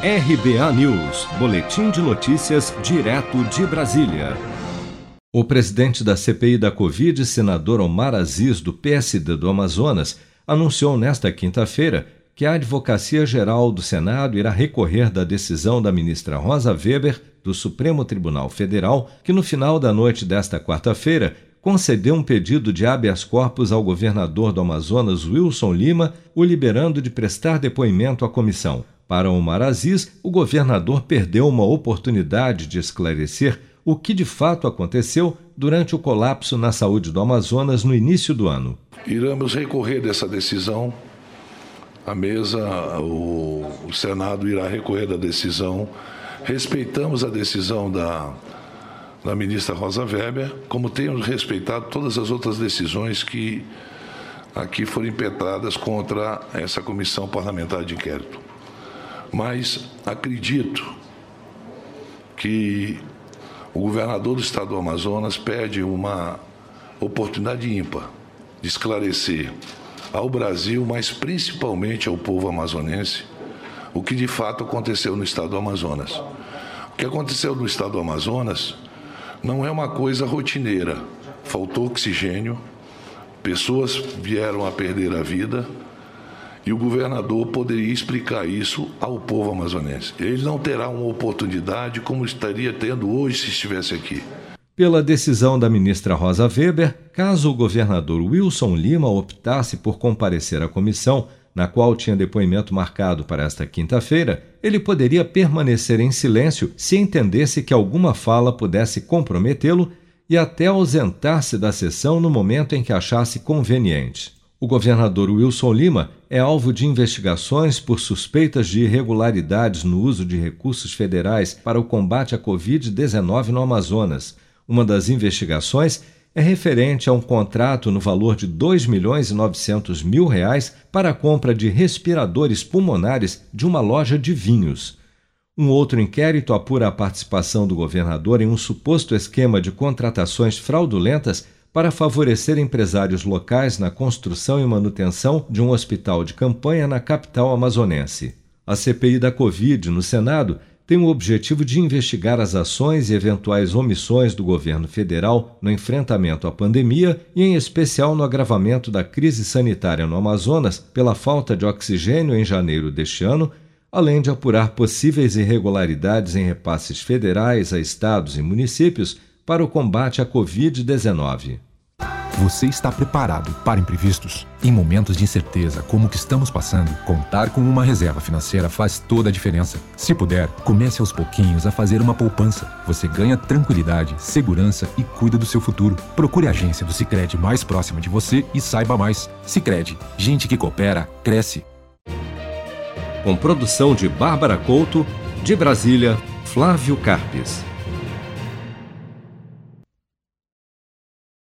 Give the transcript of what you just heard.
RBA News, Boletim de Notícias, direto de Brasília. O presidente da CPI da Covid, senador Omar Aziz, do PSD do Amazonas, anunciou nesta quinta-feira que a Advocacia Geral do Senado irá recorrer da decisão da ministra Rosa Weber, do Supremo Tribunal Federal, que no final da noite desta quarta-feira concedeu um pedido de habeas corpus ao governador do Amazonas, Wilson Lima, o liberando de prestar depoimento à comissão. Para Omar Aziz, o governador perdeu uma oportunidade de esclarecer o que de fato aconteceu durante o colapso na saúde do Amazonas no início do ano. Iremos recorrer dessa decisão. A mesa, o, o Senado irá recorrer da decisão. Respeitamos a decisão da, da ministra Rosa Weber, como temos respeitado todas as outras decisões que aqui foram impetradas contra essa comissão parlamentar de inquérito. Mas acredito que o governador do estado do Amazonas pede uma oportunidade ímpar de esclarecer ao Brasil, mas principalmente ao povo amazonense, o que de fato aconteceu no estado do Amazonas. O que aconteceu no estado do Amazonas não é uma coisa rotineira. Faltou oxigênio, pessoas vieram a perder a vida e o governador poderia explicar isso ao povo amazonense. Ele não terá uma oportunidade como estaria tendo hoje se estivesse aqui. Pela decisão da ministra Rosa Weber, caso o governador Wilson Lima optasse por comparecer à comissão, na qual tinha depoimento marcado para esta quinta-feira, ele poderia permanecer em silêncio se entendesse que alguma fala pudesse comprometê-lo e até ausentar-se da sessão no momento em que achasse conveniente. O governador Wilson Lima é alvo de investigações por suspeitas de irregularidades no uso de recursos federais para o combate à Covid-19 no Amazonas. Uma das investigações é referente a um contrato no valor de 2 milhões e 900 mil reais para a compra de respiradores pulmonares de uma loja de vinhos. Um outro inquérito apura a participação do governador em um suposto esquema de contratações fraudulentas para favorecer empresários locais na construção e manutenção de um hospital de campanha na capital amazonense. A CPI da Covid no Senado tem o objetivo de investigar as ações e eventuais omissões do governo federal no enfrentamento à pandemia e, em especial, no agravamento da crise sanitária no Amazonas pela falta de oxigênio em janeiro deste ano, além de apurar possíveis irregularidades em repasses federais a estados e municípios para o combate à Covid-19. Você está preparado para imprevistos? Em momentos de incerteza como o que estamos passando, contar com uma reserva financeira faz toda a diferença. Se puder, comece aos pouquinhos a fazer uma poupança. Você ganha tranquilidade, segurança e cuida do seu futuro. Procure a agência do Sicredi mais próxima de você e saiba mais. Sicredi, gente que coopera cresce. Com produção de Bárbara Couto, de Brasília, Flávio Carpes.